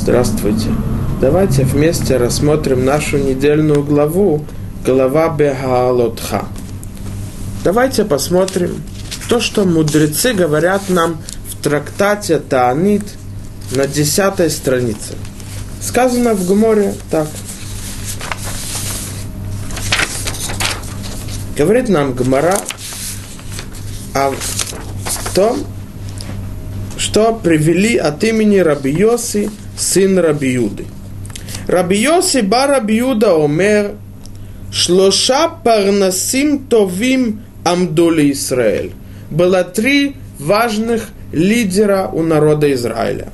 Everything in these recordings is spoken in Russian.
Здравствуйте. Давайте вместе рассмотрим нашу недельную главу, глава Бегаалотха. Давайте посмотрим то, что мудрецы говорят нам в трактате Таанит на десятой странице. Сказано в Гморе так. Говорит нам Гмара о том, что привели от имени Раби Йоси, сын Раби Юды. Раби Йоси ба Раби Юда омер, шлоша парнасим товим амдули Израиль. Было три важных лидера у народа Израиля.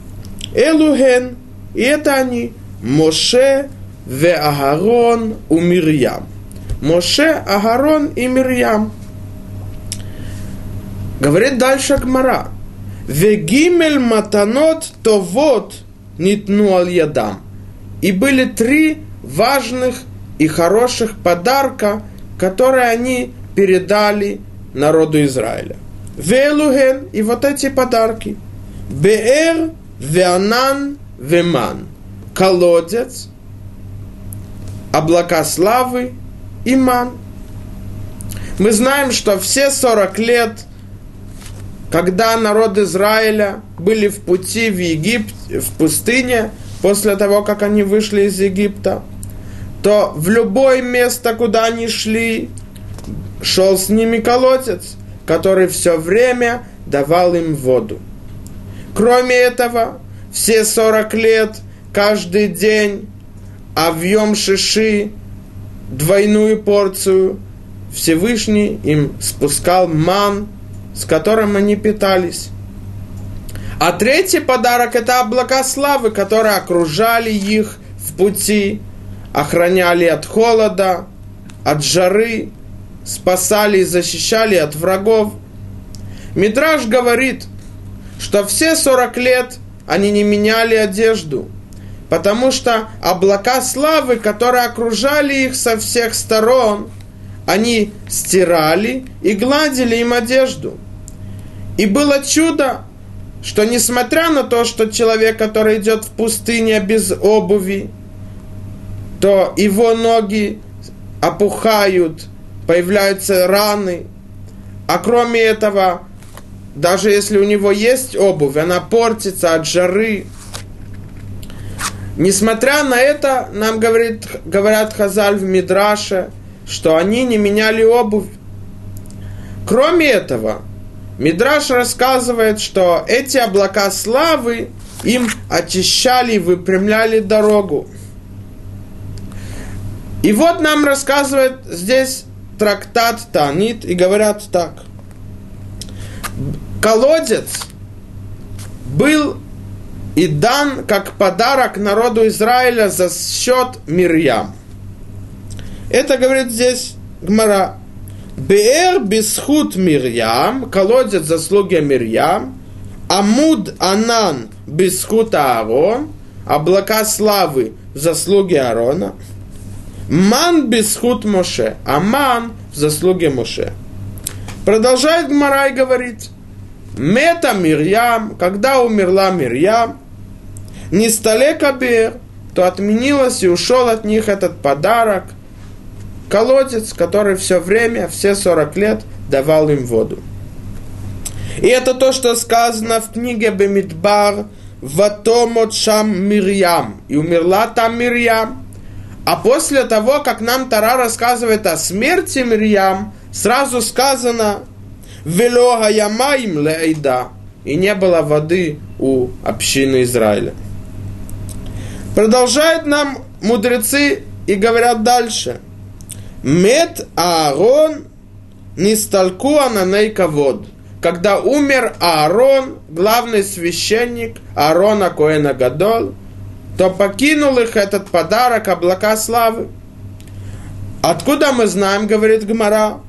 Элуген, и это они, Моше, Ве Агарон у Мирьям. Моше, Агарон и Мирьям. Говорит дальше Гмара. Вегимель матанот товот нитну аль ядам. И были три важных и хороших подарка, которые они передали народу Израиля. Велуген и вот эти подарки. Беэр, Веанан, Веман. Колодец, облака славы и ман. Мы знаем, что все 40 лет – когда народ Израиля были в пути в Египет, в пустыне, после того, как они вышли из Египта, то в любое место, куда они шли, шел с ними колодец, который все время давал им воду. Кроме этого, все 40 лет, каждый день, а в Йом Шиши двойную порцию Всевышний им спускал ман – с которым они питались. А третий подарок – это облака славы, которые окружали их в пути, охраняли от холода, от жары, спасали и защищали от врагов. Мидраж говорит, что все 40 лет они не меняли одежду, потому что облака славы, которые окружали их со всех сторон, они стирали и гладили им одежду – и было чудо, что несмотря на то, что человек, который идет в пустыне без обуви, то его ноги опухают, появляются раны. А кроме этого, даже если у него есть обувь, она портится от жары. Несмотря на это, нам говорит, говорят Хазаль в Мидраше, что они не меняли обувь. Кроме этого, Мидраш рассказывает, что эти облака славы им очищали и выпрямляли дорогу. И вот нам рассказывает здесь трактат Танит и говорят так. Колодец был и дан как подарок народу Израиля за счет Мирьям. Это говорит здесь Гмара. Беэр бисхут Мирьям, колодец заслуги Мирьям, Амуд Анан бисхут Аарон, облака славы заслуги Аарона, Ман бисхут Моше, Аман в заслуге Моше. Продолжает Гмарай говорить, Мета Мирьям, когда умерла Мирьям, не столе Кабер, то отменилось и ушел от них этот подарок – колодец, который все время, все 40 лет давал им воду. И это то, что сказано в книге Бемидбар «Ватомот шам Мирьям» и умерла там Мирьям. А после того, как нам Тара рассказывает о смерти Мирьям, сразу сказано «Велога ямаим лейда» и не было воды у общины Израиля. Продолжают нам мудрецы и говорят дальше – Мед Аарон Нисталку Ананей Кавод. Когда умер Аарон, главный священник Аарона Коэна Гадол, то покинул их этот подарок облака славы. Откуда мы знаем, говорит Гмара,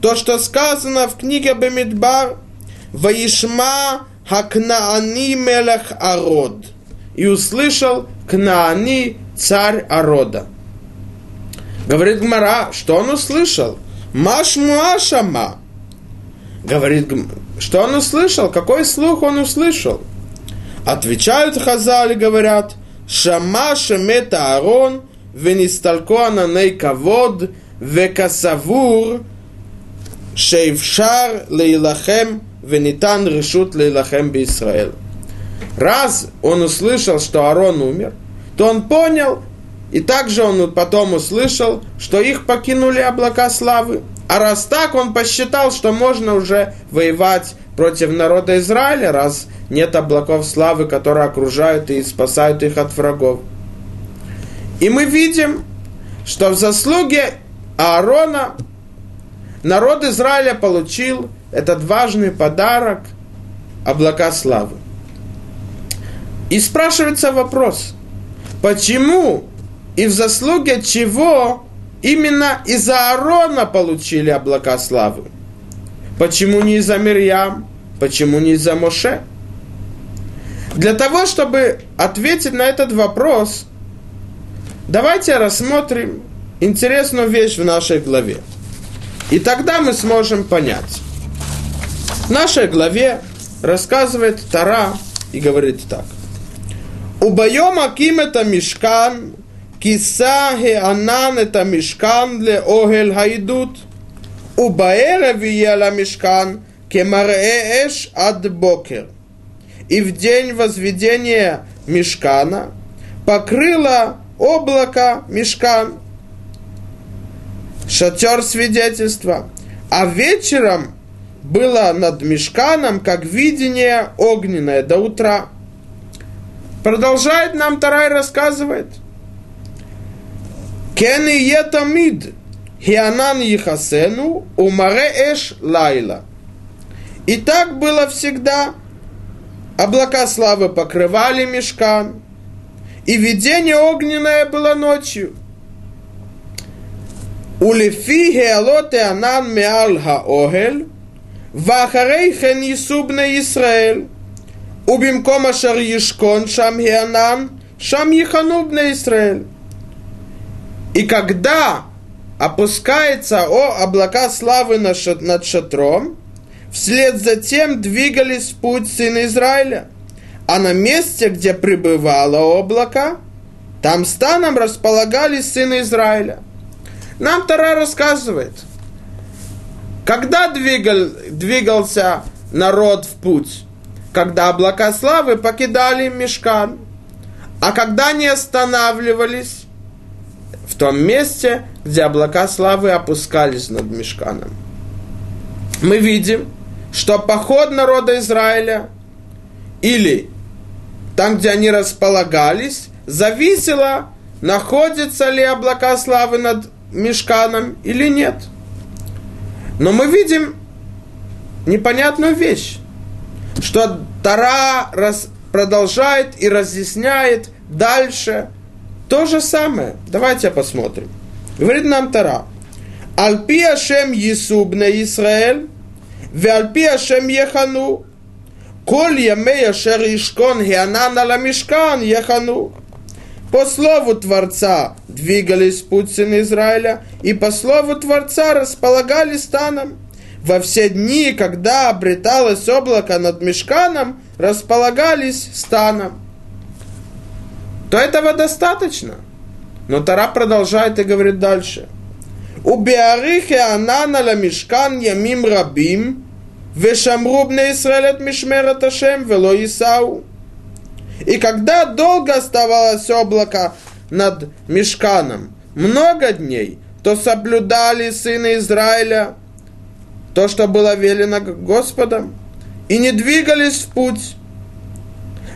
то, что сказано в книге Бемидбар, Ваишма Хакнаани Мелех Арод. И услышал Кнаани царь Арода. Говорит Гмара, что он услышал? Маш Машмуашама. Говорит, гм- что он услышал? Какой слух он услышал? Отвечают Хазали, говорят, Шама Шемета Арон, венисталко Венисталкуана Нейкавод, Векасавур, Шейфшар Лейлахем, Венитан Решут Лейлахем Бисраэль. Раз он услышал, что Арон умер, то он понял, и также он потом услышал, что их покинули облака славы. А раз так, он посчитал, что можно уже воевать против народа Израиля, раз нет облаков славы, которые окружают и спасают их от врагов. И мы видим, что в заслуге Аарона народ Израиля получил этот важный подарок облака славы. И спрашивается вопрос, почему и в заслуге чего именно из-за Аарона получили облака славы. Почему не из-за Мирьям? Почему не из-за Моше? Для того, чтобы ответить на этот вопрос, давайте рассмотрим интересную вещь в нашей главе. И тогда мы сможем понять. В нашей главе рассказывает Тара и говорит так. Убоем это Мишкан Киса анан это мешкан для огель гайдут. Убаэра вияла мешкан кемарэш ад бокер. И в день возведения мешкана покрыло облако мешкан. Шатер свидетельства. А вечером было над мешканом, как видение огненное до утра. Продолжает нам Тарай рассказывает – Кен и етамид, хианан ехасену, умаре эш лайла. И так было всегда. Облака славы покрывали мешкан, и видение огненное было ночью. ולפי העלות הענן מעל האוהל, ואחרי כן ייסעו בני ישראל. ובמקום אשר ישכון שם הענן, שם יכנו בני ישראל. и когда опускается о облака славы над шатром, вслед за тем двигались в путь сына Израиля. А на месте, где пребывало облако, там станом располагались сыны Израиля. Нам Тара рассказывает, когда двигал, двигался народ в путь, когда облака славы покидали мешкан, а когда не останавливались том месте, где облака славы опускались над мешканом. Мы видим, что поход народа Израиля или там, где они располагались, зависело, находятся ли облака славы над мешканом или нет. Но мы видим непонятную вещь что Тара раз, продолжает и разъясняет дальше то же самое. Давайте посмотрим. Говорит нам Тара. Альпи Ашем Есубне Исраэль, Вальпи Ашем Ехану, Коль Ямей Ашер Ишкон Хианан Ала Мишкан Ехану. По слову Творца двигались путь сына Израиля, и по слову Творца располагали станом во все дни, когда обреталось облако над мешканом, располагались станом то этого достаточно. Но Тара продолжает и говорит дальше. У Беарихе Анана Ламишкан Ямим Рабим Вешамру бне Мишмера Ташем Вело Исау. И когда долго оставалось облако над Мишканом много дней, то соблюдали сыны Израиля то, что было велено Господом, и не двигались в путь,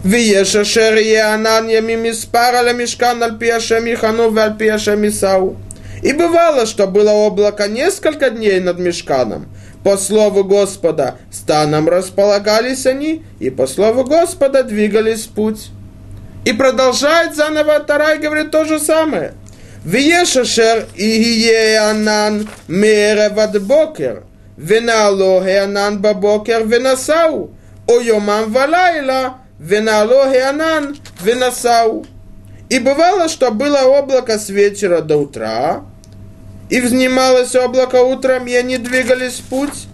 ויש אשר יהיה ענן ימים מספר על המשכן על פי השם יחנו ועל пи השם יישאו. И бывало, что было облако несколько дней над мешканом. По слову Господа станом располагались они, и по слову Господа двигались в путь. И продолжает заново Тарай говорит то же самое. ויש אשר יהיה ענן מערב עד בוקר. ונעלו הענן בבוקר ונסעו, венало геанан, венасау. И бывало, что было облако с вечера до утра, и взнималось облако утром, и они двигались в путь.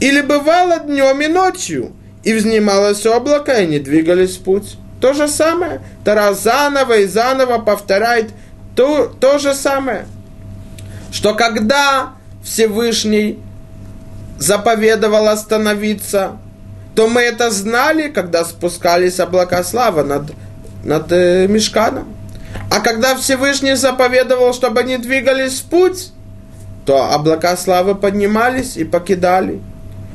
Или бывало днем и ночью, и взнималось облако, и они двигались в путь. То же самое. Тарас заново и заново повторяет то, то же самое. Что когда Всевышний заповедовал остановиться – то мы это знали, когда спускались облака славы над, над э, Мешканом. А когда Всевышний заповедовал, чтобы они двигались в путь, то облака славы поднимались и покидали.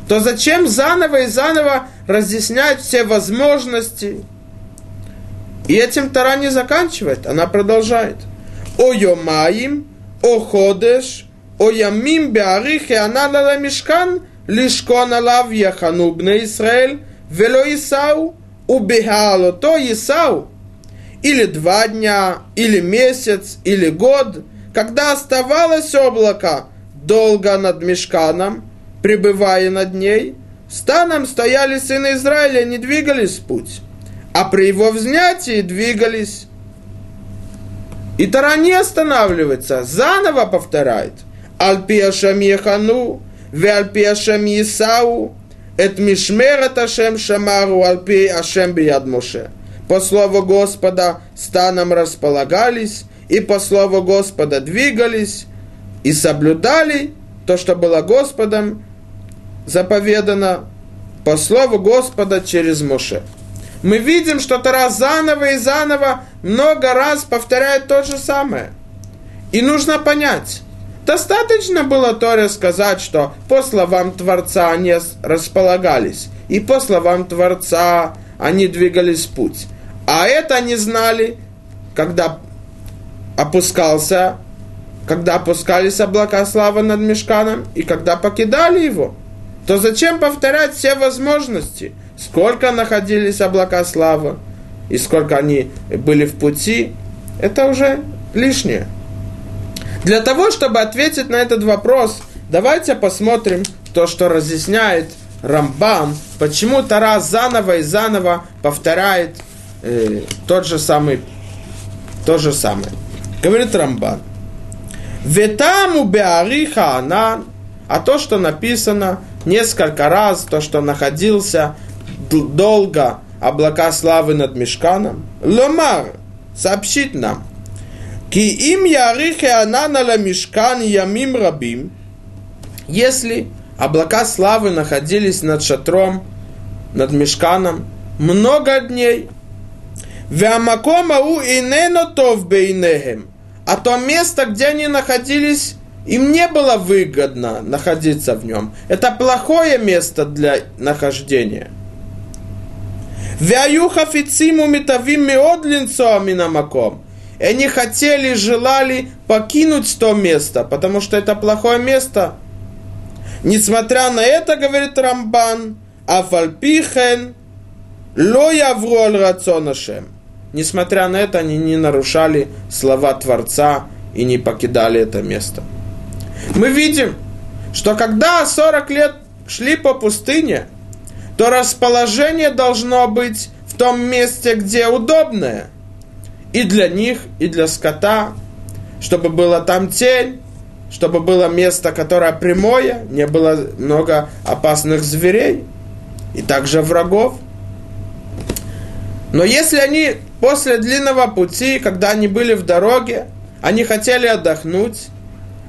То зачем заново и заново разъяснять все возможности? И этим Тара не заканчивает, она продолжает. О йомаим, о ходеш, о ямим беарихе анала мишкан, лишкон алав яхану бне Исраэль, вело Исау, убегало Исау. Или два дня, или месяц, или год – когда оставалось облако долго над мешканом, пребывая над ней, станом стояли сыны Израиля, не двигались в путь, а при его взнятии двигались. И Тара не останавливается, заново повторяет. Альпиашам Ехану, Вальпиашам Исау, Эт Мишмерет Ашем Шамару, Альпи Ашем Бияд Моше. По слову Господа станом располагались, и по слову Господа двигались и соблюдали то, что было Господом заповедано по слову Господа через Моше. Мы видим, что Тара заново и заново много раз повторяет то же самое. И нужно понять, достаточно было Торе сказать, что по словам Творца они располагались, и по словам Творца они двигались в путь. А это они знали, когда опускался, когда опускались облака славы над мешканом и когда покидали его, то зачем повторять все возможности? Сколько находились облака славы и сколько они были в пути, это уже лишнее. Для того, чтобы ответить на этот вопрос, давайте посмотрим то, что разъясняет Рамбам, почему Тара заново и заново повторяет э, тот же самый, то же самое. Говорит Рамбан. Ветаму беариха анан, а то, что написано несколько раз, то, что находился долго облака славы над мешканом, ломар, сообщит нам, ки им ярихе анана ла мешкан ямим рабим, если облака славы находились над шатром, над мешканом много дней, Вямаком ау инено тов бейнехем. А то место, где они находились, им не было выгодно находиться в нем. Это плохое место для нахождения. Вяюха фициму митавим миодлинцо минамаком. И они хотели, желали покинуть то место, потому что это плохое место. Несмотря на это, говорит Рамбан, Афальпихен, ло явру аль рацонашем. Несмотря на это, они не нарушали слова Творца и не покидали это место. Мы видим, что когда 40 лет шли по пустыне, то расположение должно быть в том месте, где удобное. И для них, и для скота, чтобы было там тень, чтобы было место, которое прямое, не было много опасных зверей и также врагов. Но если они после длинного пути, когда они были в дороге, они хотели отдохнуть,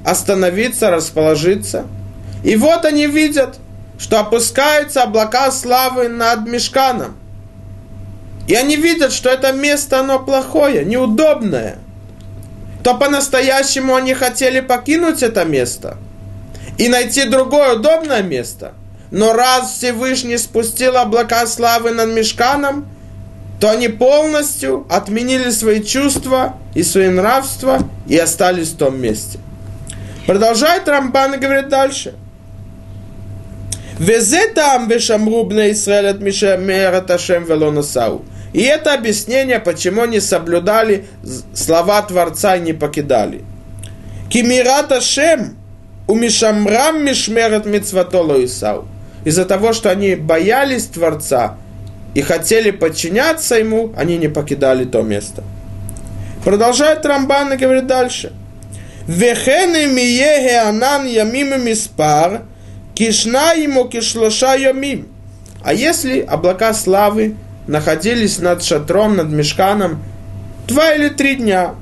остановиться, расположиться. И вот они видят, что опускаются облака славы над мешканом. И они видят, что это место, оно плохое, неудобное. То по-настоящему они хотели покинуть это место и найти другое удобное место. Но раз Всевышний спустил облака славы над мешканом – то они полностью отменили свои чувства и свои нравства и остались в том месте. Продолжает Рамбан и говорит дальше. Везетам бешамру бне Исраэль от Мишемерат Ашем велонасау. И это объяснение, почему они соблюдали слова Творца и не покидали. Кимират Ашем у Мишамрам Мишмерат Мицватоло Исау. Из-за того, что они боялись Творца и хотели подчиняться ему, они не покидали то место. Продолжает Рамбан и говорит дальше. Вехены миеге анан ямим миспар, кишна ему кишлоша ямим. А если облака славы находились над шатром, над мешканом два или три дня.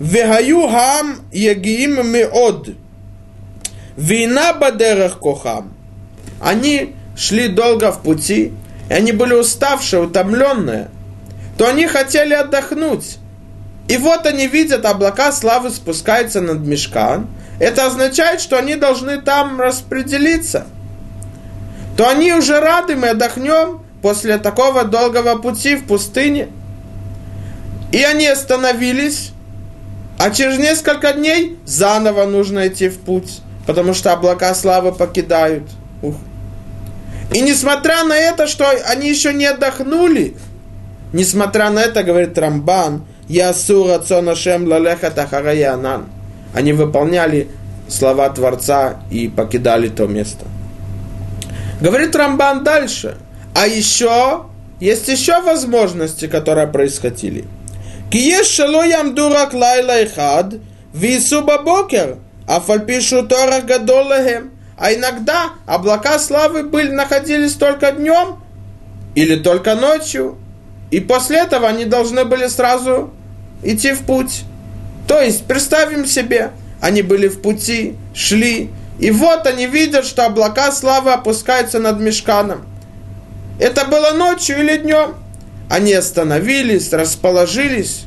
Вегаю хам егиим меод. Вина бадерах кохам. Они шли долго в пути, и они были уставшие, утомленные, то они хотели отдохнуть. И вот они видят, облака славы спускаются над мешкан. Это означает, что они должны там распределиться. То они уже рады, мы отдохнем после такого долгого пути в пустыне. И они остановились, а через несколько дней заново нужно идти в путь, потому что облака славы покидают. Ух. И несмотря на это, что они еще не отдохнули, несмотря на это, говорит Рамбан, Ясу Рацонашем Лалеха Тахараянан. Они выполняли слова Творца и покидали то место. Говорит Рамбан дальше. А еще есть еще возможности, которые происходили. Киеш шало ямдурак лайла ихад, вису бабокер, а фальпишу торах гадолахем. А иногда облака славы были, находились только днем или только ночью. И после этого они должны были сразу идти в путь. То есть, представим себе, они были в пути, шли, и вот они видят, что облака славы опускаются над мешканом. Это было ночью или днем. Они остановились, расположились.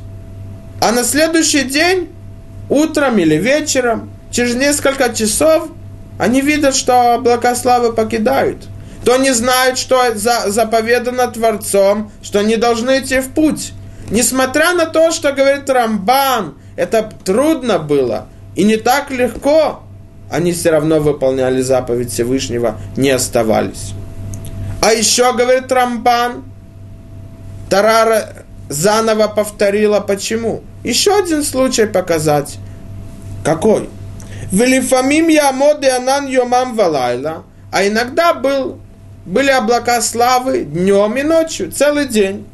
А на следующий день, утром или вечером, через несколько часов, они видят, что облака покидают. То они знают, что заповедано Творцом, что они должны идти в путь. Несмотря на то, что говорит Рамбан, это трудно было и не так легко, они все равно выполняли заповедь Всевышнего, не оставались. А еще, говорит Рамбан, Тарара заново повторила почему. Еще один случай показать. Какой? Велифамим ямоды анан йомам валайла. А иногда был, были облака славы днем и ночью, целый день.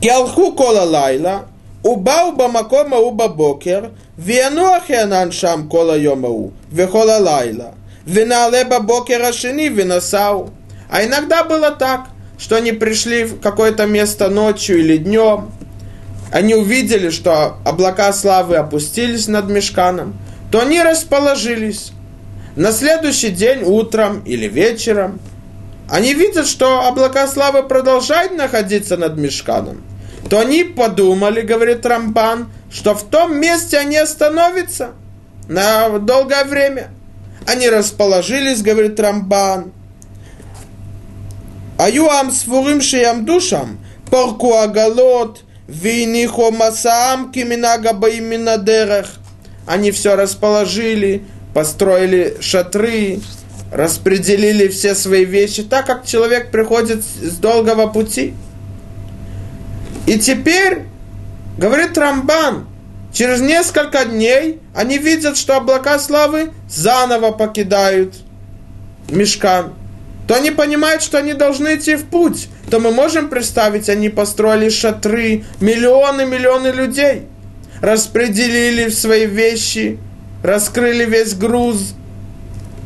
Келху кола лайла, уба уба макома уба бокер, виануахи анан шам кола йомау, вехола лайла. венале леба бокера шини винасау. А иногда было так, что они пришли в какое-то место ночью или днем, они увидели, что облака славы опустились над мешканом, то они расположились. На следующий день, утром или вечером, они видят, что облака славы продолжают находиться над мешканом то они подумали, говорит Рамбан, что в том месте они остановятся на долгое время. Они расположились, говорит Рамбан. Аюам свурим шиям душам, порку агалот, винихо масаам киминага баимина дерех. Они все расположили, построили шатры, распределили все свои вещи, так как человек приходит с долгого пути – и теперь, говорит Рамбан, через несколько дней они видят, что облака славы заново покидают мешкан. То они понимают, что они должны идти в путь. То мы можем представить, они построили шатры, миллионы, миллионы людей. Распределили свои вещи, раскрыли весь груз.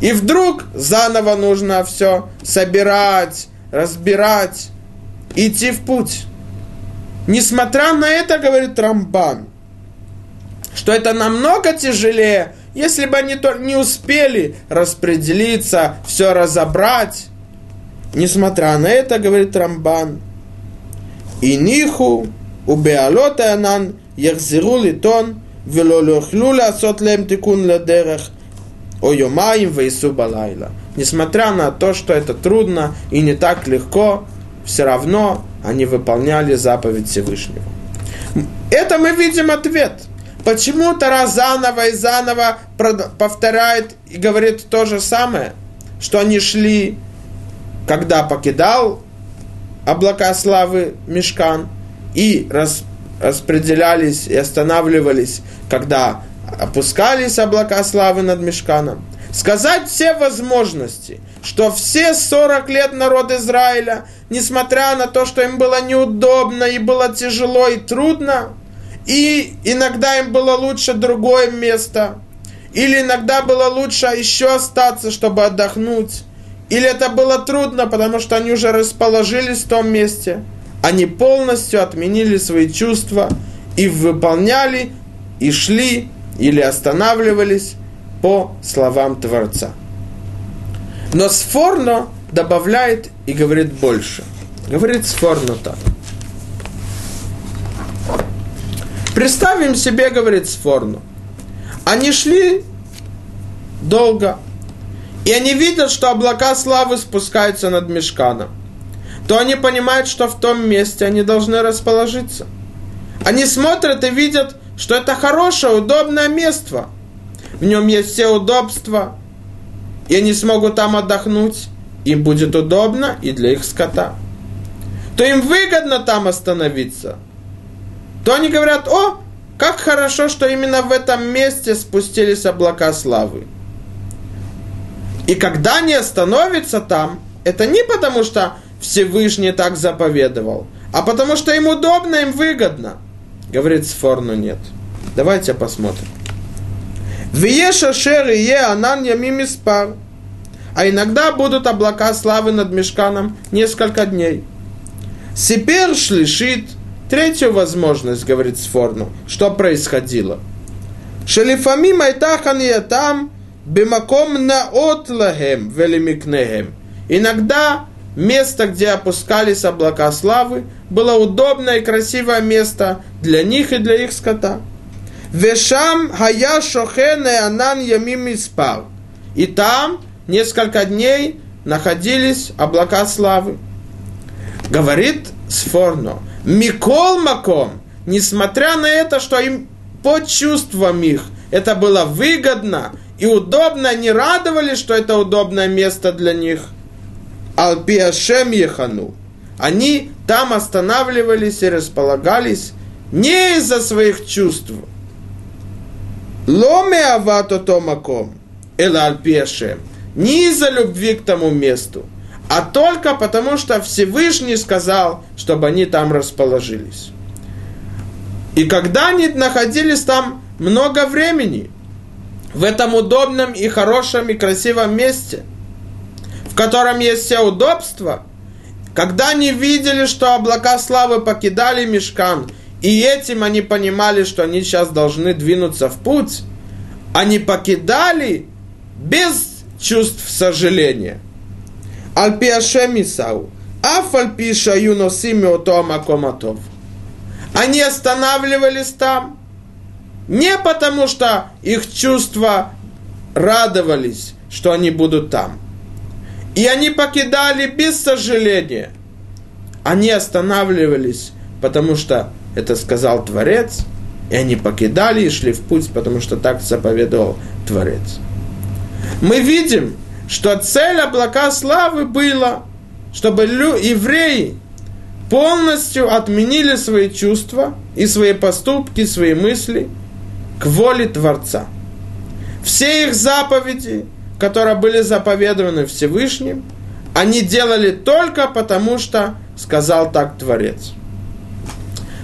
И вдруг заново нужно все собирать, разбирать, идти в путь. Несмотря на это, говорит Рамбан, что это намного тяжелее, если бы они не успели распределиться, все разобрать. Несмотря на это, говорит Рамбан, и ниху убеалота анан яхзиру литон велолюхлю ласот лем тикун ладерах ойомаим вейсу балайла. Несмотря на то, что это трудно и не так легко, все равно они выполняли заповедь Всевышнего. Это мы видим ответ. Почему Тара заново и заново повторяет и говорит то же самое, что они шли когда покидал облака славы Мешкан, и рас, распределялись и останавливались, когда опускались облака славы над Мешканом. Сказать все возможности, что все 40 лет народ Израиля, несмотря на то, что им было неудобно и было тяжело и трудно, и иногда им было лучше другое место, или иногда было лучше еще остаться, чтобы отдохнуть, или это было трудно, потому что они уже расположились в том месте, они полностью отменили свои чувства и выполняли, и шли, или останавливались по словам Творца. Но Сфорно добавляет и говорит больше. Говорит Сфорно так. Представим себе, говорит Сфорно, они шли долго, и они видят, что облака славы спускаются над мешканом, то они понимают, что в том месте они должны расположиться. Они смотрят и видят, что это хорошее, удобное место. В нем есть все удобства, и они смогут там отдохнуть. Им будет удобно и для их скота. То им выгодно там остановиться. То они говорят, о, как хорошо, что именно в этом месте спустились облака славы. И когда они остановятся там, это не потому, что Всевышний так заповедовал, а потому что им удобно, им выгодно. Говорит Сфорну нет. Давайте посмотрим. Виеша шер и е анан ямим испар. А иногда будут облака славы над мешканом несколько дней. Сипер шлишит. Третью возможность, говорит Сфорну, что происходило. Шелифами майтахан я там, бимаком на отлагем велимикнехем. Иногда место, где опускались облака славы, было удобное и красивое место для них и для их скота. Вешам хая шохен анан ямим испал. И там несколько дней находились облака славы. Говорит Сфорно, Микол Маком, несмотря на это, что им по чувствам их это было выгодно и удобно, они радовались, что это удобное место для них. Алпиашем Ехану. Они там останавливались и располагались не из-за своих чувств. Ломе авато томаком. Эла альпиашем. Не из-за любви к тому месту, а только потому, что Всевышний сказал, чтобы они там расположились. И когда они находились там много времени, в этом удобном и хорошем и красивом месте, в котором есть все удобства, когда они видели, что облака славы покидали мешкан, и этим они понимали, что они сейчас должны двинуться в путь, они покидали без чувств сожаления. Альпиашемисау. Афальпиша юносими отомакоматов. Они останавливались там не потому, что их чувства радовались, что они будут там. И они покидали без сожаления. Они останавливались, потому что это сказал Творец, и они покидали и шли в путь, потому что так заповедовал Творец. Мы видим, что цель облака славы была, чтобы евреи полностью отменили свои чувства и свои поступки, свои мысли к воле Творца. Все их заповеди, которые были заповедованы Всевышним, они делали только потому, что сказал так Творец.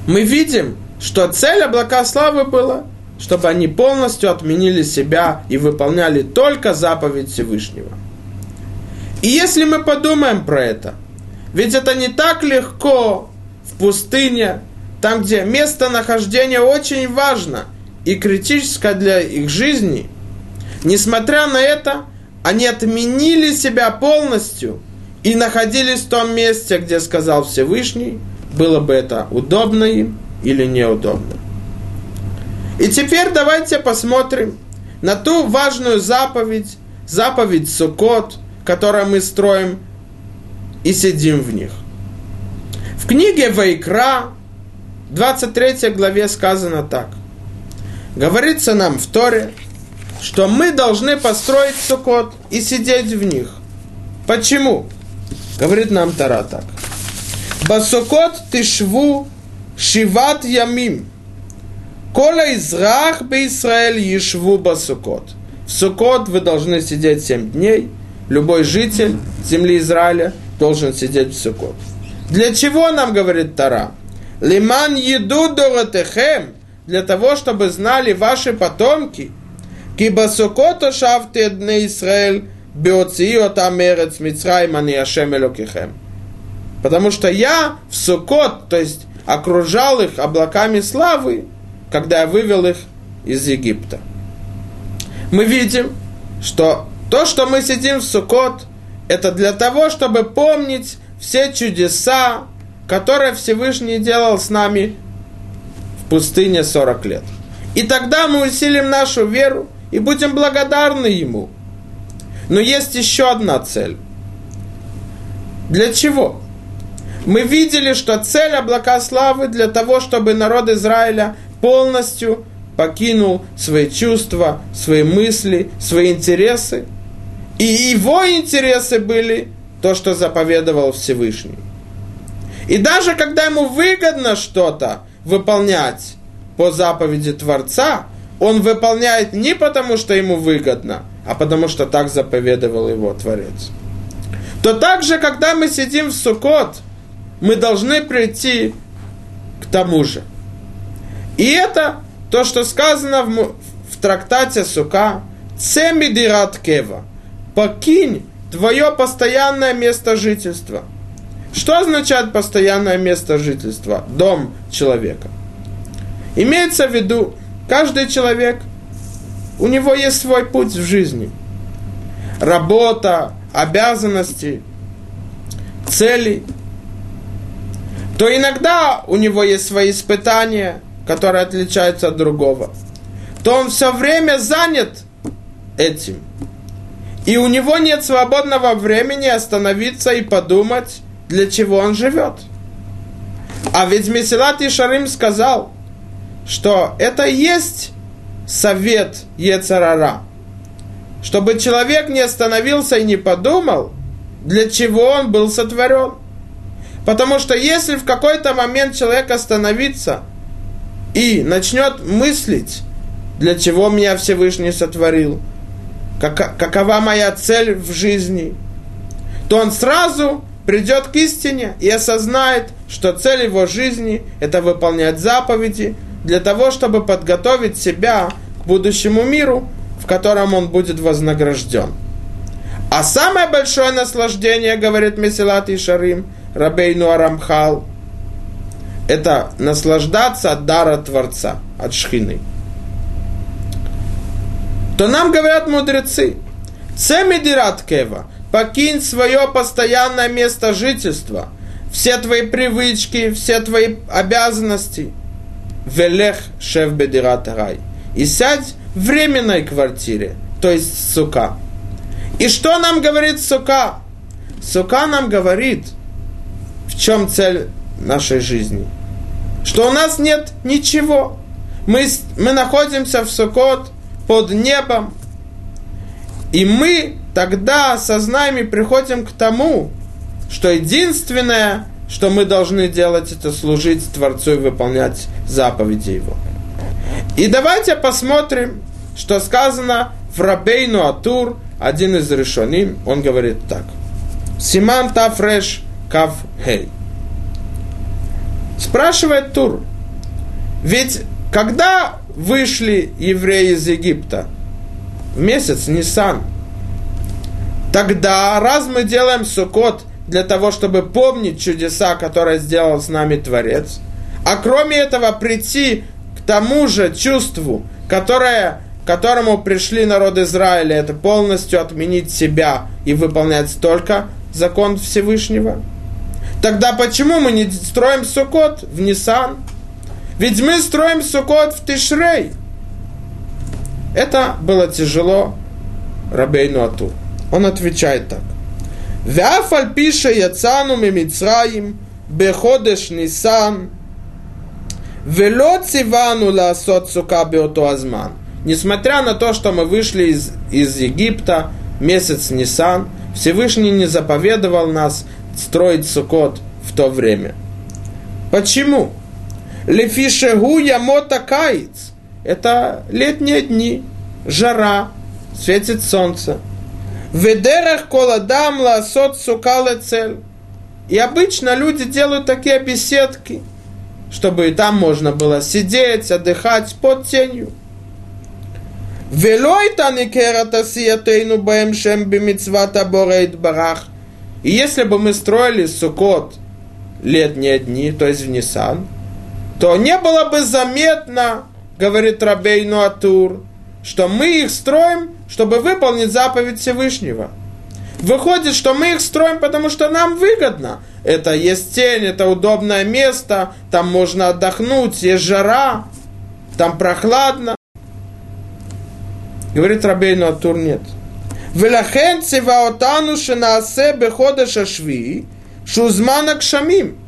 Мы видим, что цель облака славы была, чтобы они полностью отменили себя и выполняли только заповедь Всевышнего. И если мы подумаем про это – ведь это не так легко в пустыне, там, где местонахождение очень важно и критическое для их жизни. Несмотря на это, они отменили себя полностью и находились в том месте, где сказал Всевышний, было бы это удобно им или неудобно. И теперь давайте посмотрим на ту важную заповедь, заповедь Сукот, которую мы строим и сидим в них. В книге Вайкра, 23 главе сказано так. Говорится нам в Торе, что мы должны построить сукот и сидеть в них. Почему? Говорит нам Тара так. Басукот тишву шиват ямим. Кола израх бы Израиль ешву басукот. В Сукот вы должны сидеть семь дней. Любой житель земли Израиля должен сидеть в Сукот. Для чего нам говорит Тара? Лиман еду доротехем, для того, чтобы знали ваши потомки. Киба Сукото шавте дне Израиль, биоциот амерец мицраим ани ашем элокихем. Потому что я в Сукот, то есть окружал их облаками славы, когда я вывел их из Египта. Мы видим, что то, что мы сидим в Сукот, это для того, чтобы помнить все чудеса, которые Всевышний делал с нами пустыне 40 лет. И тогда мы усилим нашу веру и будем благодарны Ему. Но есть еще одна цель. Для чего? Мы видели, что цель облака славы для того, чтобы народ Израиля полностью покинул свои чувства, свои мысли, свои интересы. И его интересы были то, что заповедовал Всевышний. И даже когда ему выгодно что-то выполнять по заповеди Творца, он выполняет не потому, что ему выгодно, а потому что так заповедовал его Творец. То также, когда мы сидим в Сукот, мы должны прийти к тому же. И это то, что сказано в, в трактате Сука, Цемидират Кева, покинь твое постоянное место жительства. Что означает постоянное место жительства? Дом человека. Имеется в виду, каждый человек, у него есть свой путь в жизни. Работа, обязанности, цели. То иногда у него есть свои испытания – который отличается от другого, то он все время занят этим. И у него нет свободного времени остановиться и подумать, для чего он живет. А ведь Месилат Ишарим сказал, что это есть совет Ецарара. Чтобы человек не остановился и не подумал, для чего он был сотворен. Потому что если в какой-то момент человек остановится – и начнет мыслить, для чего меня Всевышний сотворил, как, какова моя цель в жизни, то он сразу придет к истине и осознает, что цель его жизни – это выполнять заповеди для того, чтобы подготовить себя к будущему миру, в котором он будет вознагражден. А самое большое наслаждение, говорит Месилат и Шарим, Рабейну Арамхал – это наслаждаться от дара Творца, от шхины. То нам говорят мудрецы, Цемидират Кева, покинь свое постоянное место жительства, все твои привычки, все твои обязанности. Велех шеф бедират рай. И сядь в временной квартире, то есть сука. И что нам говорит сука? Сука нам говорит, в чем цель нашей жизни – что у нас нет ничего. Мы, мы находимся в Сукот под небом, и мы тогда сознанием приходим к тому, что единственное, что мы должны делать, это служить Творцу и выполнять заповеди Его. И давайте посмотрим, что сказано в Рабейну Атур, один из решоним, он говорит так. Симан Тафреш Кав Хей. Спрашивает Тур, ведь когда вышли евреи из Египта? В месяц Нисан. Тогда, раз мы делаем сукот для того, чтобы помнить чудеса, которые сделал с нами Творец, а кроме этого прийти к тому же чувству, которое, к которому пришли народ Израиля, это полностью отменить себя и выполнять только закон Всевышнего – Тогда почему мы не строим Сукот в Нисан? Ведь мы строим Сукот в Тишрей. Это было тяжело Рабейну Ату. Он отвечает так. Вяфаль пише яцану мимицраим беходеш Нисан вело цивану ласот сука азман. Несмотря на то, что мы вышли из, из Египта, месяц Нисан, Всевышний не заповедовал нас строить Сукот в то время. Почему? Лефишегу ямота каиц. Это летние дни, жара, светит солнце. Ведерах коладам ласот сукале цель. И обычно люди делают такие беседки, чтобы там можно было сидеть, отдыхать под тенью. И если бы мы строили Сукот летние дни, то есть в Нисан, то не было бы заметно, говорит Рабейну Атур, что мы их строим, чтобы выполнить заповедь Всевышнего. Выходит, что мы их строим, потому что нам выгодно. Это есть тень, это удобное место, там можно отдохнуть, есть жара, там прохладно. Говорит Рабейну Атур, нет. Велахен циваотану шинаасе бехода шашви, шузмана кшамим.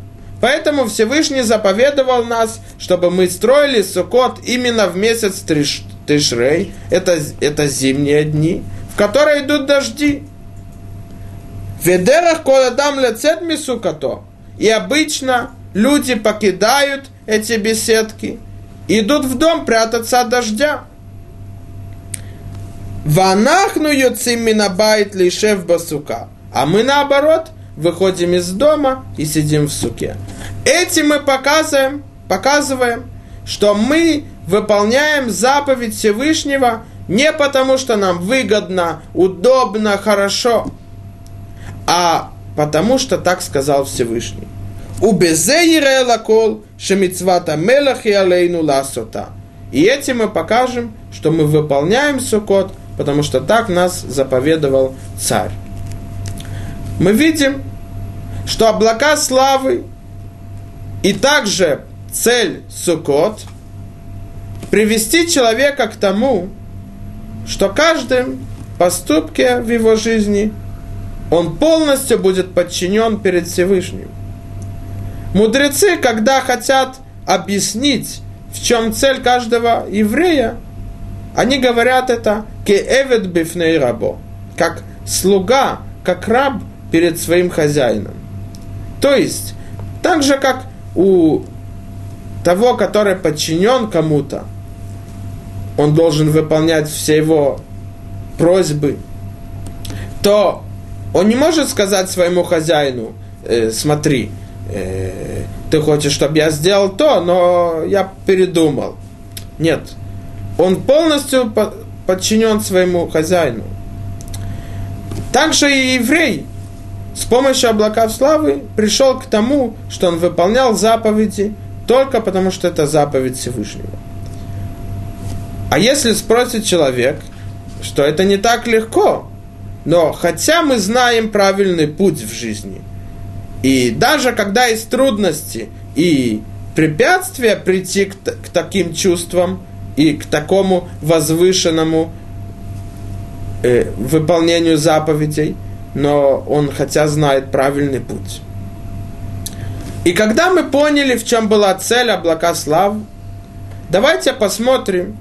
Поэтому Всевышний заповедовал нас, чтобы мы строили Сукот именно в месяц Тишрей, это, это зимние дни, в которые идут дожди. Ведерах коладам лецет мисукато. И обычно люди покидают эти беседки, идут в дом прятаться от дождя. Ванахну йоцим минабайт лишев басука. А мы наоборот выходим из дома и сидим в суке. Этим мы показываем, показываем, что мы выполняем заповедь Всевышнего не потому, что нам выгодно, удобно, хорошо, а потому что так сказал Всевышний. Убезе лакол шемицвата мелах и. И этим мы покажем, что мы выполняем сукот, потому что так нас заповедовал царь. Мы видим, что облака славы и также цель сукот привести человека к тому, что каждым поступке в его жизни он полностью будет подчинен перед Всевышним. Мудрецы, когда хотят объяснить, в чем цель каждого еврея, они говорят это кеэвет бифней рабо, как слуга, как раб перед своим хозяином. То есть, так же, как у того, который подчинен кому-то, он должен выполнять все его просьбы, то он не может сказать своему хозяину, э, смотри, э, ты хочешь, чтобы я сделал то, но я передумал. Нет. Он полностью подчинен своему хозяину. Также и еврей с помощью облака славы пришел к тому, что он выполнял заповеди только потому, что это заповедь Всевышнего. А если спросит человек, что это не так легко, но хотя мы знаем правильный путь в жизни, и даже когда есть трудности и препятствия прийти к, к таким чувствам и к такому возвышенному э, выполнению заповедей, но он хотя знает правильный путь. И когда мы поняли, в чем была цель облака слав, давайте посмотрим,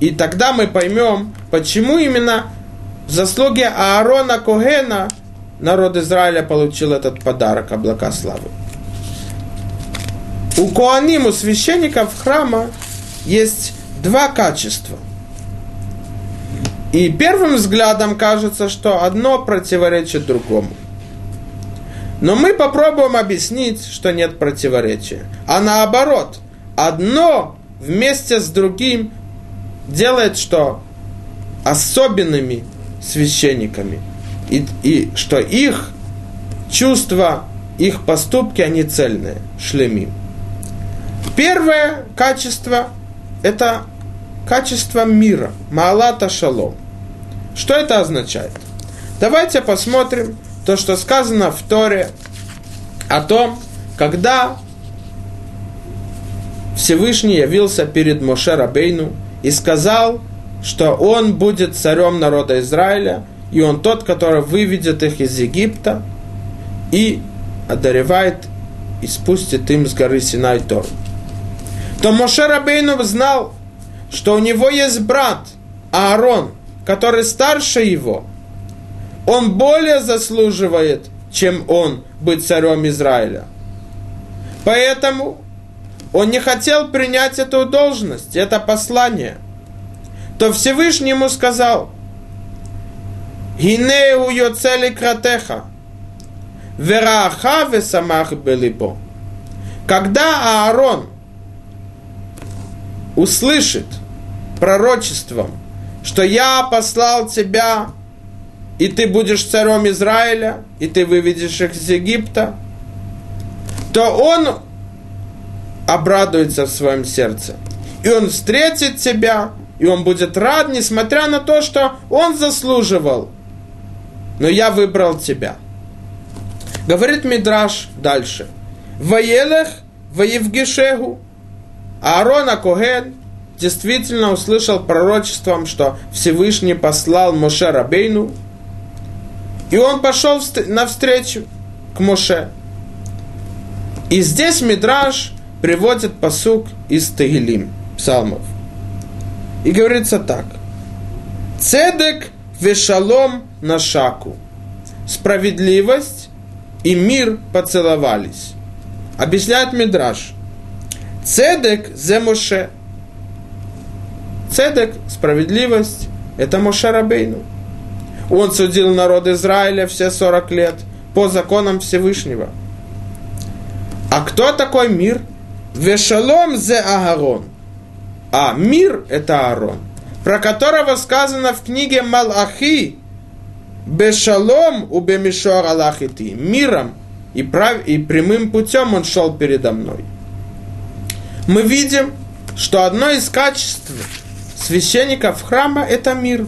и тогда мы поймем, почему именно в заслуге Аарона Когена народ Израиля получил этот подарок облака славы. У Коаним, у священников храма есть два качества. И первым взглядом кажется, что одно противоречит другому. Но мы попробуем объяснить, что нет противоречия. А наоборот, одно вместе с другим делает что? Особенными священниками. И, и что их чувства, их поступки, они цельные, шлеми. Первое качество – это качество мира, маалата шалом. Что это означает? Давайте посмотрим то, что сказано в Торе о том, когда Всевышний явился перед Моше Рабейну и сказал – что он будет царем народа Израиля, и он тот, который выведет их из Египта и одаревает и спустит им с горы Синай Тор. То Моше Рабейну знал, что у него есть брат Аарон, который старше его. Он более заслуживает, чем он, быть царем Израиля. Поэтому он не хотел принять эту должность, это послание – то Всевышний ему сказал, Гинеу йоцели кратеха, верааха весамах белибо. Когда Аарон услышит пророчеством, что я послал тебя, и ты будешь царем Израиля, и ты выведешь их из Египта, то он обрадуется в своем сердце. И он встретит тебя, и он будет рад, несмотря на то, что он заслуживал. Но я выбрал тебя. Говорит Мидраш дальше. Ваелех Ваевгишегу. Аарон Акоген действительно услышал пророчеством, что Всевышний послал Моше Рабейну, и он пошел навстречу к Моше. И здесь Мидраш приводит посук из Тегилим, псалмов. И говорится так. Цедек вешалом на шаку. Справедливость и мир поцеловались. Объясняет Мидраш. Цедек зе Моше. Цедек, справедливость, это Моше Рабейну. Он судил народ Израиля все 40 лет по законам Всевышнего. А кто такой мир? Вешалом зе Агарон. А мир – это Аарон, про которого сказано в книге Малахи, Бешалом у Бемишор Аллахити, миром и, прав... и прямым путем он шел передо мной. Мы видим, что одно из качеств священников храма – это мир.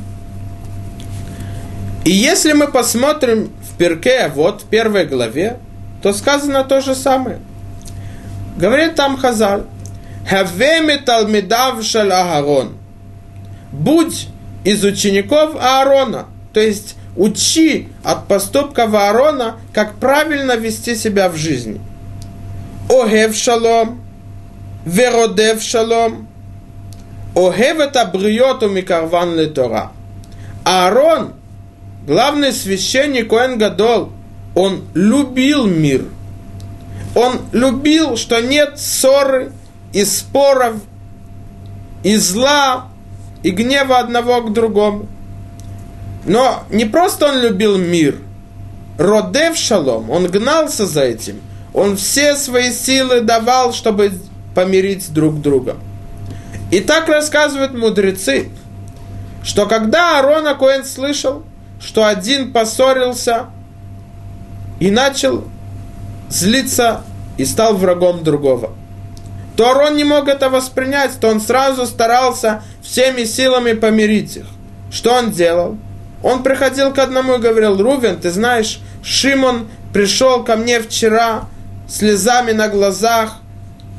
И если мы посмотрим в Перке, вот в первой главе, то сказано то же самое. Говорит там Хазаль, Хавеми талмидав шаль Агарон. Будь из учеников Аарона, то есть учи от поступков Аарона, как правильно вести себя в жизни. Огев шалом, веродев шалом, огев это бриот у микарван Тора. Аарон, главный священник Коэн Гадол, он любил мир. Он любил, что нет ссоры, и споров, и зла, и гнева одного к другому. Но не просто он любил мир, Родев Шалом, он гнался за этим. Он все свои силы давал, чтобы помирить друг друга. И так рассказывают мудрецы, что когда Аарон Акоэн слышал, что один поссорился и начал злиться и стал врагом другого – то Арон не мог это воспринять, то он сразу старался всеми силами помирить их. Что он делал? Он приходил к одному и говорил, Рувен, ты знаешь, Шимон пришел ко мне вчера слезами на глазах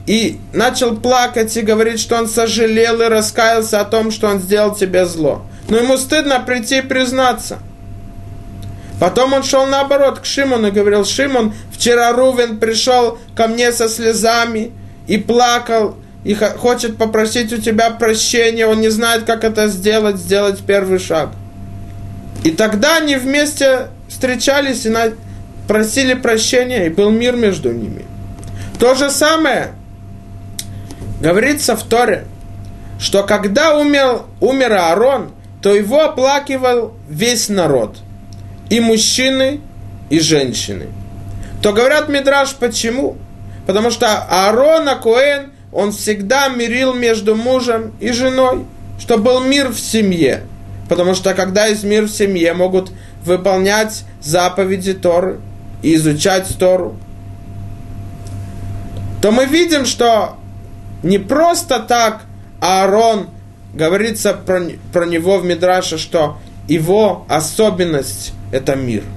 и начал плакать и говорить, что он сожалел и раскаялся о том, что он сделал тебе зло. Но ему стыдно прийти и признаться. Потом он шел наоборот к Шимону и говорил, Шимон, вчера Рувен пришел ко мне со слезами и плакал, и хочет попросить у тебя прощения, он не знает, как это сделать, сделать первый шаг. И тогда они вместе встречались и просили прощения, и был мир между ними. То же самое говорится в Торе, что когда умер, умер Аарон, то его оплакивал весь народ, и мужчины, и женщины. То говорят Мидраш, почему? Потому что Аарон Акоэн, он всегда мирил между мужем и женой, чтобы был мир в семье. Потому что когда есть мир в семье, могут выполнять заповеди Торы и изучать Тору. То мы видим, что не просто так Аарон, говорится про, про него в Мидраше, что его особенность – это мир –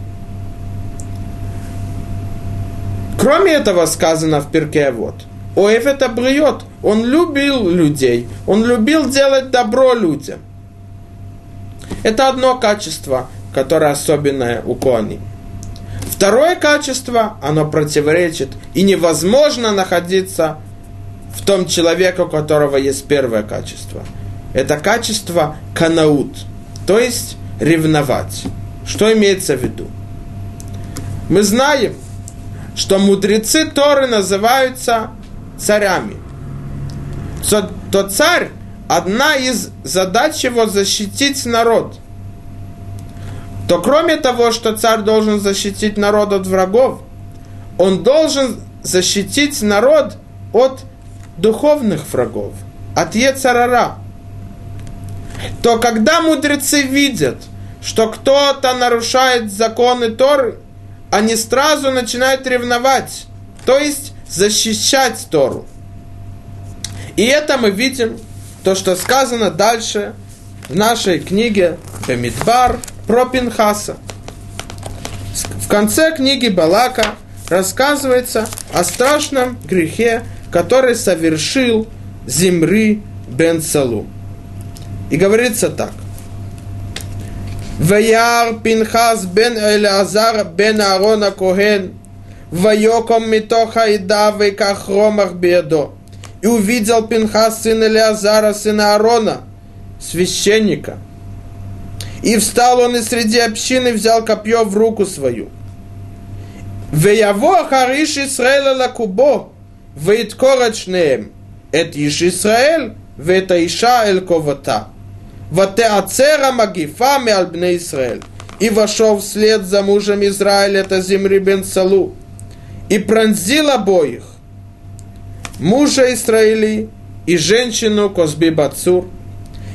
Кроме этого сказано в перке вот. Оев это бриет. Он любил людей. Он любил делать добро людям. Это одно качество, которое особенное у Коани. Второе качество, оно противоречит. И невозможно находиться в том человеке, у которого есть первое качество. Это качество канаут, то есть ревновать. Что имеется в виду? Мы знаем, что мудрецы Торы называются царями. То, то царь, одна из задач его защитить народ. То кроме того, что царь должен защитить народ от врагов, он должен защитить народ от духовных врагов, от Ецарара. То когда мудрецы видят, что кто-то нарушает законы Торы, они сразу начинают ревновать, то есть защищать Тору. И это мы видим, то, что сказано дальше в нашей книге Бемидбар про Пинхаса. В конце книги Балака рассказывается о страшном грехе, который совершил Зимри бен Салу. И говорится так. Ваяр Пинхас бен Элязар бен Аарона Коген Вайоком Митоха и Давы Кахромах Бедо. И увидел Пинхас сын Элязара, сына Аарона, священника. И встал он из среди общины, взял копье в руку свою. Веяво Хариш Исраэля Лакубо, Вейткорочнеем, эт Иш Исраэль, Вета Иша Эльковата ватеацера магифа меал бне Израиль. И вошел вслед за мужем Израиля, это Зимри бен и пронзил обоих, мужа Израили и женщину Козби Бацур,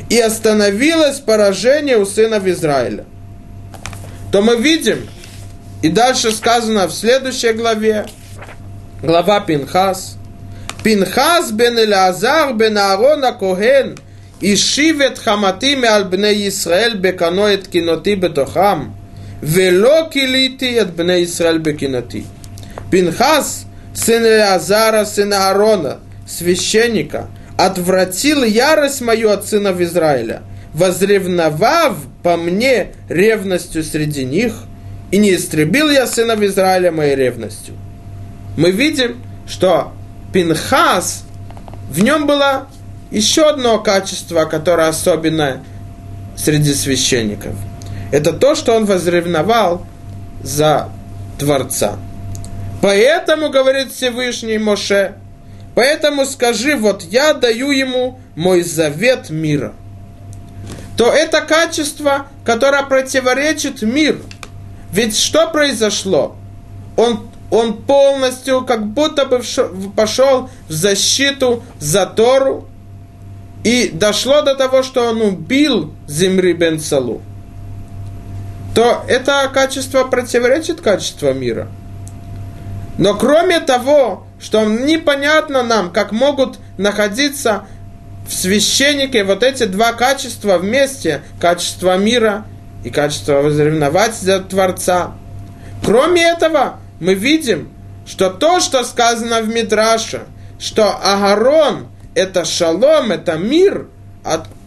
и остановилось поражение у сынов Израиля. То мы видим, и дальше сказано в следующей главе, глава Пинхас, Пинхас бен Элазар бен Аарона Коген – Ишивет хамати меал бне Исраэль бекано эт киноти бетохам, вело килити эт бне Исраэль бекиноти. Пинхас, сын Азара, сын Аарона, священника, отвратил ярость мою от сынов Израиля, возревновав по мне ревностью среди них, и не истребил я сынов Израиля моей ревностью. Мы видим, что Пинхас, в нем была еще одно качество, которое особенное среди священников. Это то, что он возревновал за Творца. Поэтому, говорит Всевышний Моше, поэтому скажи, вот я даю ему мой завет мира. То это качество, которое противоречит миру. Ведь что произошло? Он, он полностью как будто бы пошел в защиту за Тору, и дошло до того, что он убил Зимри бен Салу, то это качество противоречит качеству мира. Но кроме того, что непонятно нам, как могут находиться в священнике вот эти два качества вместе, качество мира и качество возревновать за Творца. Кроме этого, мы видим, что то, что сказано в Мидраше, что Агарон – это шалом, это мир,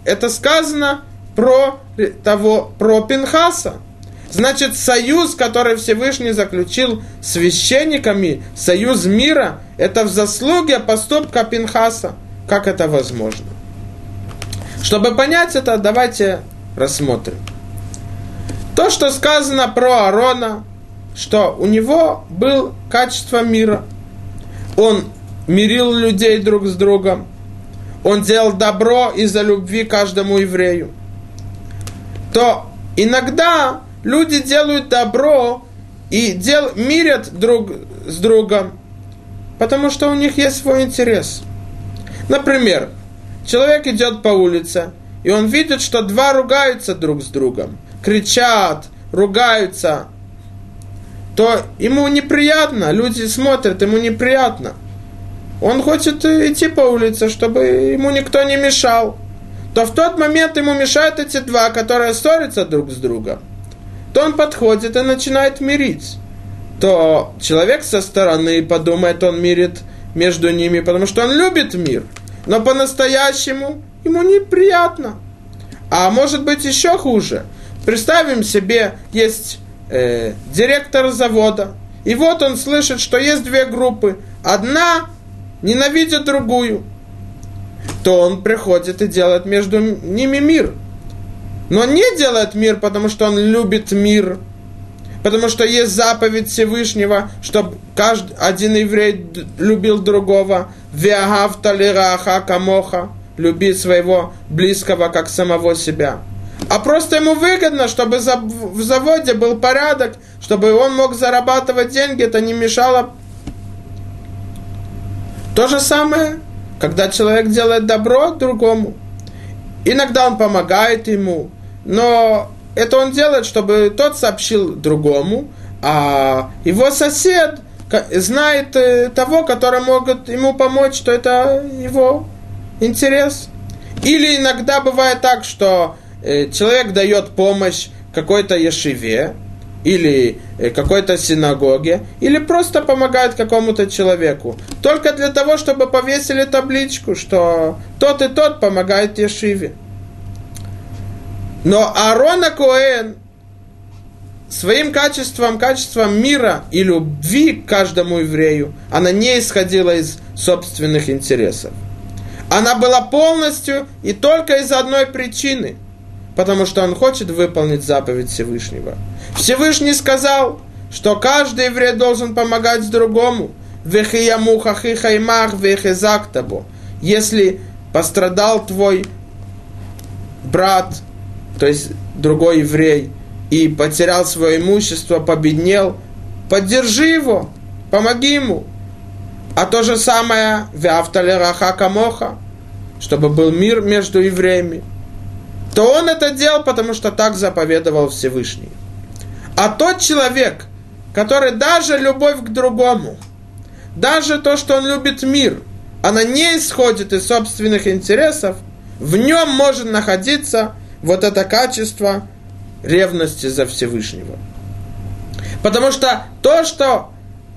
это сказано про того, про Пинхаса. Значит, союз, который Всевышний заключил священниками, союз мира, это в заслуге поступка Пинхаса. Как это возможно? Чтобы понять это, давайте рассмотрим. То, что сказано про Аарона, что у него был качество мира. Он мирил людей друг с другом. Он делал добро из-за любви каждому еврею. То иногда люди делают добро и дел, мирят друг с другом, потому что у них есть свой интерес. Например, человек идет по улице, и он видит, что два ругаются друг с другом, кричат, ругаются, то ему неприятно, люди смотрят, ему неприятно – он хочет идти по улице, чтобы ему никто не мешал, то в тот момент ему мешают эти два, которые ссорятся друг с другом, то он подходит и начинает мирить. То человек со стороны подумает, он мирит между ними, потому что он любит мир. Но по-настоящему ему неприятно. А может быть еще хуже. Представим себе, есть э, директор завода, и вот он слышит, что есть две группы. Одна ненавидит другую, то он приходит и делает между ними мир. Но не делает мир, потому что он любит мир, потому что есть заповедь Всевышнего, чтобы каждый один еврей любил другого. Виагавта лираха камоха, люби своего близкого, как самого себя. А просто ему выгодно, чтобы в заводе был порядок, чтобы он мог зарабатывать деньги, это не мешало то же самое, когда человек делает добро другому. Иногда он помогает ему, но это он делает, чтобы тот сообщил другому, а его сосед знает э, того, который может ему помочь, что это его интерес. Или иногда бывает так, что э, человек дает помощь какой-то ешиве, или э, какой-то синагоге, или просто помогает какому-то человеку. Только для того, чтобы повесили табличку, что тот и тот помогает Ешиве. Но Аарона Коэн своим качеством, качеством мира и любви к каждому еврею, она не исходила из собственных интересов. Она была полностью и только из одной причины, потому что он хочет выполнить заповедь Всевышнего. Всевышний сказал, что каждый еврей должен помогать другому. Если пострадал твой брат, то есть другой еврей, и потерял свое имущество, победнел, поддержи его, помоги ему. А то же самое Вяфталераха Камоха, чтобы был мир между евреями. То он это делал, потому что так заповедовал Всевышний. А тот человек, который даже любовь к другому, даже то, что он любит мир, она не исходит из собственных интересов, в нем может находиться вот это качество ревности за Всевышнего. Потому что то, что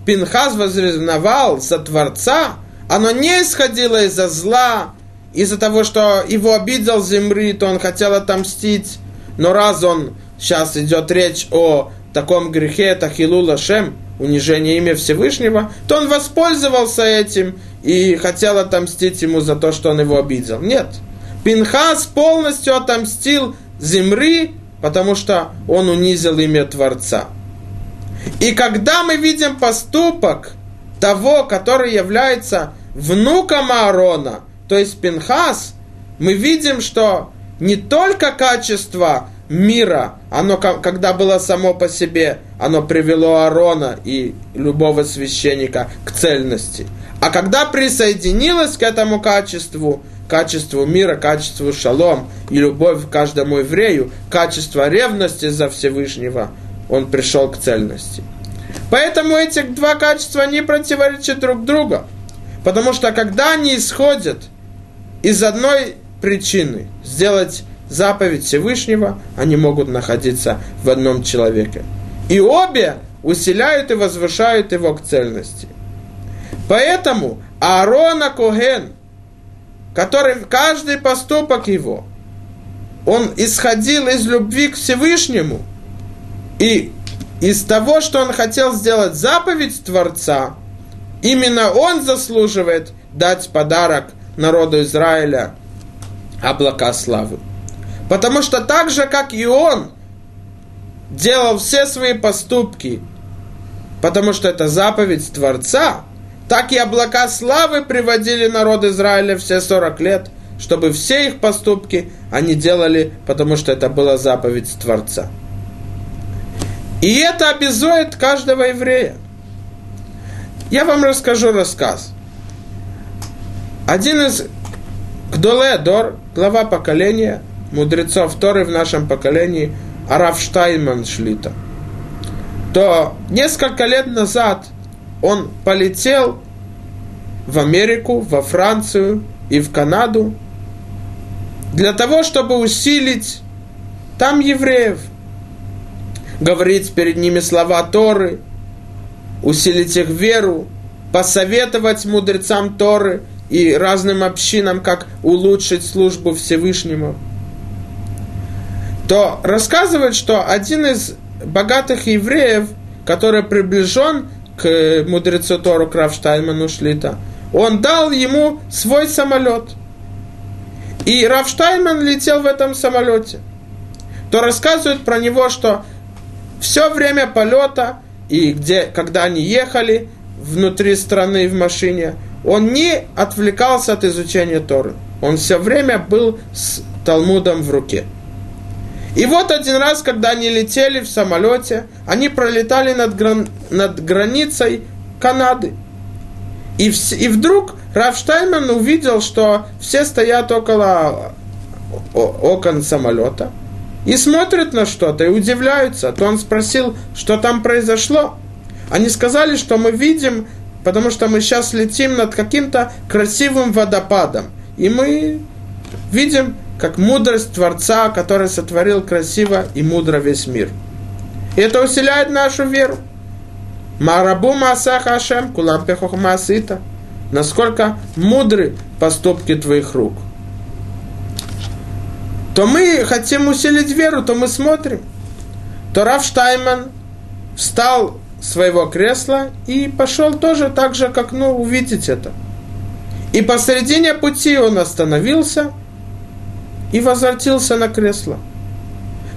Пинхас возревновал за Творца, оно не исходило из-за зла, из-за того, что его обидел Земри, то он хотел отомстить. Но раз он, сейчас идет речь о таком грехе, это Хилула Шем, унижение имя Всевышнего, то он воспользовался этим и хотел отомстить ему за то, что он его обидел. Нет. Пинхас полностью отомстил Земри потому что он унизил имя Творца. И когда мы видим поступок того, который является внуком Аарона, то есть Пинхас, мы видим, что не только качество мира, оно когда было само по себе, оно привело Аарона и любого священника к цельности. А когда присоединилось к этому качеству, качеству мира, качеству шалом и любовь к каждому еврею, качество ревности за Всевышнего, он пришел к цельности. Поэтому эти два качества не противоречат друг другу. Потому что когда они исходят из одной причины, сделать заповедь Всевышнего, они могут находиться в одном человеке. И обе усиляют и возвышают его к цельности. Поэтому Аарона Коген – который каждый поступок его, он исходил из любви к Всевышнему и из того, что он хотел сделать заповедь Творца, именно он заслуживает дать подарок народу Израиля облака славы. Потому что так же, как и он делал все свои поступки, потому что это заповедь Творца – так и облака славы приводили народ Израиля все 40 лет, чтобы все их поступки они делали, потому что это была заповедь Творца. И это обязует каждого еврея. Я вам расскажу рассказ. Один из Гдоле глава поколения, мудрецов Торы в нашем поколении, Араф Штайнман Шлита, то несколько лет назад – он полетел в Америку, во Францию и в Канаду для того, чтобы усилить там евреев, говорить перед ними слова Торы, усилить их веру, посоветовать мудрецам Торы и разным общинам, как улучшить службу Всевышнему, то рассказывает, что один из богатых евреев, который приближен к мудрецу Тору Кравштайману Шлита, он дал ему свой самолет. И Равштайман летел в этом самолете. То рассказывают про него, что все время полета и где, когда они ехали внутри страны в машине, он не отвлекался от изучения Торы. Он все время был с Талмудом в руке. И вот один раз, когда они летели в самолете, они пролетали над, гран... над границей Канады. И, в... и вдруг Раф Штайнман увидел, что все стоят около, окон самолета и смотрят на что-то и удивляются. То он спросил, что там произошло. Они сказали, что мы видим, потому что мы сейчас летим над каким-то красивым водопадом. И мы видим, как мудрость Творца, который сотворил красиво и мудро весь мир. И это усиляет нашу веру. Марабу Масаха Ашем, Кулам Масита. Насколько мудры поступки твоих рук. То мы хотим усилить веру, то мы смотрим. То Раф Штайман встал своего кресла и пошел тоже так же, как ну, увидеть это. И посередине пути он остановился и возвратился на кресло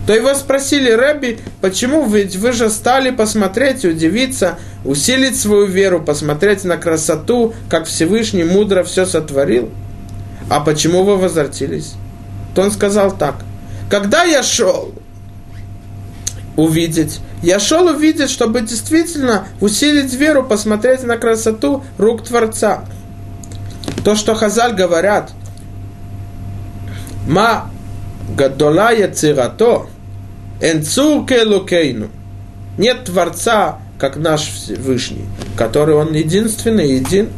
то его спросили, Рэби, почему ведь вы же стали посмотреть, удивиться, усилить свою веру, посмотреть на красоту, как Всевышний мудро все сотворил? А почему вы возвратились? То он сказал так, когда я шел увидеть, я шел увидеть, чтобы действительно усилить веру, посмотреть на красоту рук Творца. То, что Хазаль говорят, Ма гадола яцирато, Энцур келукейну. Нет Творца, как наш Всевышний, который Он единственный, един.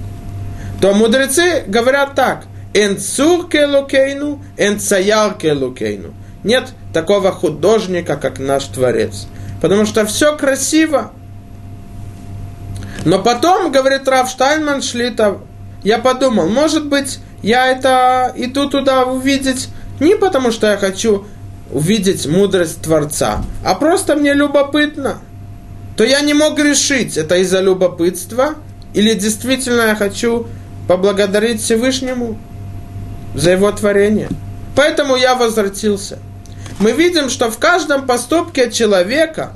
То мудрецы говорят так. Энцур келукейну, энцаяр келукейну. Нет такого художника, как наш Творец. Потому что все красиво. Но потом, говорит Рав Штайнман Шлитов, я подумал, может быть, я это иду туда увидеть не потому, что я хочу увидеть мудрость Творца, а просто мне любопытно, то я не мог решить, это из-за любопытства, или действительно я хочу поблагодарить Всевышнему за его творение. Поэтому я возвратился. Мы видим, что в каждом поступке человека,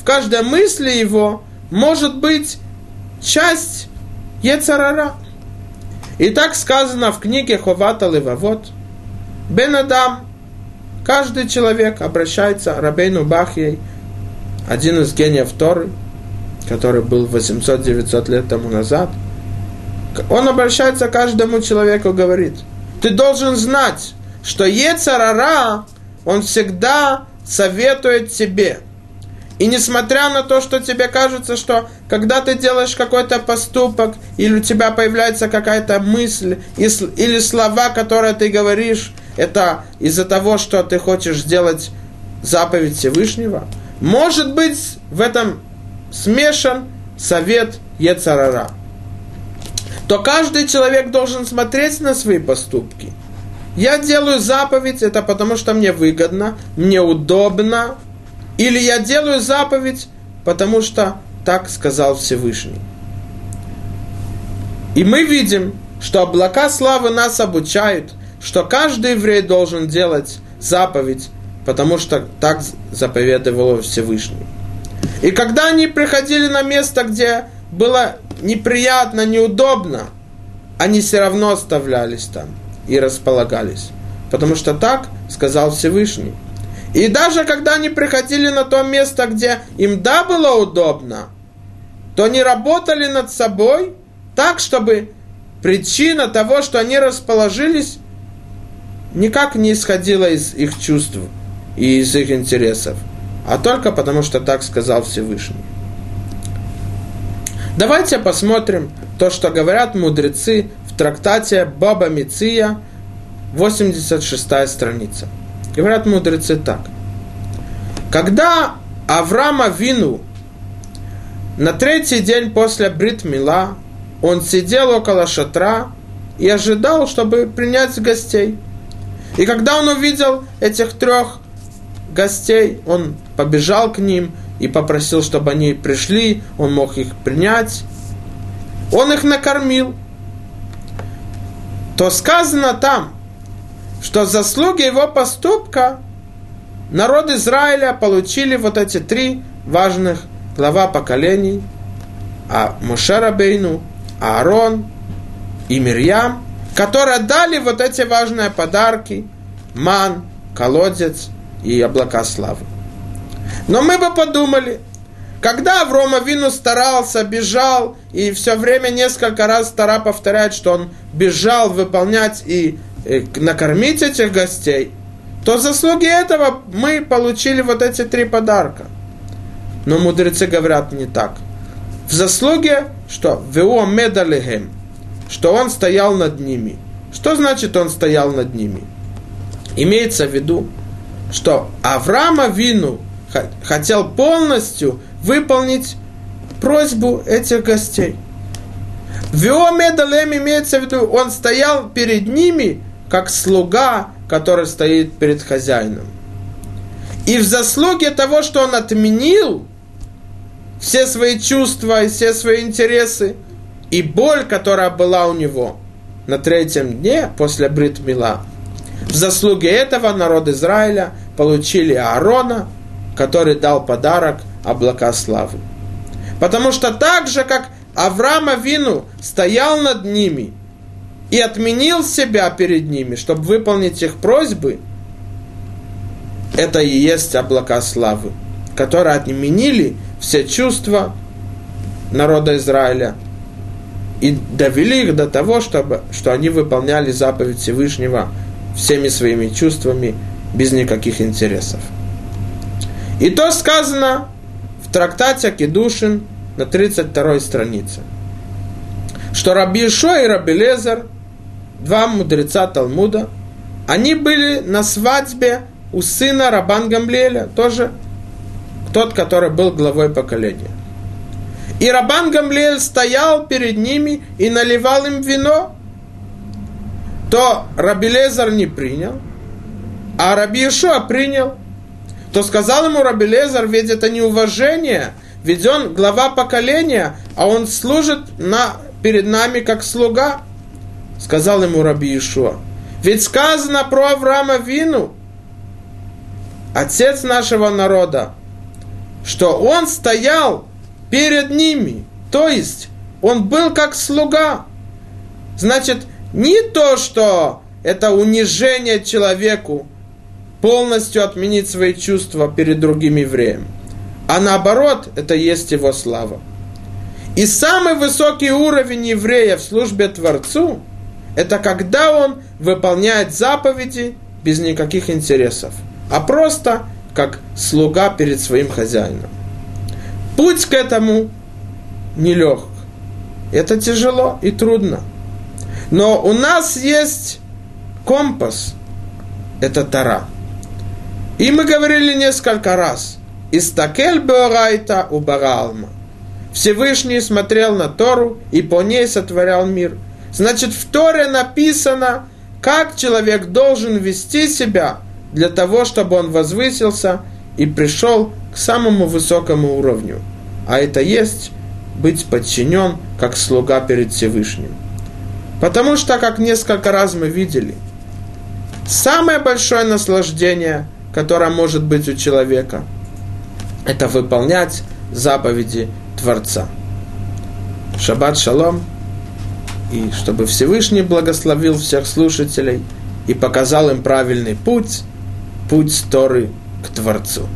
в каждой мысли его может быть часть Ецарара. И так сказано в книге Ховата Левавод. Бен Адам Каждый человек обращается, Рабейну Бахьей, один из гениев Торы, который был 800-900 лет тому назад, он обращается каждому человеку говорит, ты должен знать, что Ецарара, он всегда советует тебе. И несмотря на то, что тебе кажется, что когда ты делаешь какой-то поступок, или у тебя появляется какая-то мысль, или слова, которые ты говоришь, это из-за того, что ты хочешь сделать заповедь Всевышнего, может быть в этом смешан совет Ецарара. То каждый человек должен смотреть на свои поступки. Я делаю заповедь, это потому что мне выгодно, мне удобно, или я делаю заповедь, потому что так сказал Всевышний. И мы видим, что облака славы нас обучают – что каждый еврей должен делать заповедь, потому что так заповедовал Всевышний. И когда они приходили на место, где было неприятно, неудобно, они все равно оставлялись там и располагались. Потому что так сказал Всевышний. И даже когда они приходили на то место, где им да было удобно, то они работали над собой так, чтобы причина того, что они расположились, никак не исходило из их чувств и из их интересов, а только потому, что так сказал Всевышний. Давайте посмотрим то, что говорят мудрецы в трактате Баба Миция, 86 страница. Говорят мудрецы так. Когда Авраама Вину на третий день после Брит Мила он сидел около шатра и ожидал, чтобы принять гостей – и когда он увидел этих трех гостей, он побежал к ним и попросил, чтобы они пришли, он мог их принять. Он их накормил. То сказано там, что заслуги его поступка народ Израиля получили вот эти три важных глава поколений, а Мушарабейну, Аарон и Мирьям – которые дали вот эти важные подарки, ман, колодец и облака славы. Но мы бы подумали, когда Аврома Вину старался, бежал, и все время несколько раз стара повторяет, что он бежал выполнять и, и накормить этих гостей, то в заслуге этого мы получили вот эти три подарка. Но мудрецы говорят не так. В заслуге, что «Вео медалихем», что он стоял над ними. Что значит он стоял над ними? Имеется в виду, что Авраама Вину хотел полностью выполнить просьбу этих гостей. Виомедалем имеется в виду, он стоял перед ними, как слуга, который стоит перед хозяином. И в заслуге того, что он отменил все свои чувства и все свои интересы, и боль, которая была у него на третьем дне после Брит Мила, в заслуге этого народ Израиля получили Аарона, который дал подарок облака славы. Потому что так же, как Авраам Авину стоял над ними и отменил себя перед ними, чтобы выполнить их просьбы, это и есть облака славы, которые отменили все чувства народа Израиля и довели их до того, чтобы, что они выполняли заповедь Всевышнего всеми своими чувствами, без никаких интересов. И то сказано в трактате Кедушин на 32 странице, что Раби Ишо и Раби Лезер, два мудреца Талмуда, они были на свадьбе у сына Рабан Гамлеля, тоже тот, который был главой поколения. И Рабан Гамлиэль стоял перед ними и наливал им вино. То Раби Лезар не принял, а Раби Ишуа принял. То сказал ему Раби Лезар, ведь это неуважение, ведь он глава поколения, а он служит на, перед нами как слуга. Сказал ему Раби Ишуа. Ведь сказано про Авраама Вину, отец нашего народа, что он стоял перед ними. То есть он был как слуга. Значит, не то, что это унижение человеку, полностью отменить свои чувства перед другим евреем. А наоборот, это есть его слава. И самый высокий уровень еврея в службе Творцу, это когда он выполняет заповеди без никаких интересов, а просто как слуга перед своим хозяином. Путь к этому нелег. Это тяжело и трудно. Но у нас есть компас. Это Тара. И мы говорили несколько раз. Истакель Беорайта у Баралма. Всевышний смотрел на Тору и по ней сотворял мир. Значит, в Торе написано, как человек должен вести себя для того, чтобы он возвысился и пришел к самому высокому уровню. А это есть быть подчинен как слуга перед Всевышним. Потому что, как несколько раз мы видели, самое большое наслаждение, которое может быть у человека, это выполнять заповеди Творца. Шаббат шалом. И чтобы Всевышний благословил всех слушателей и показал им правильный путь, путь Торы к Творцу.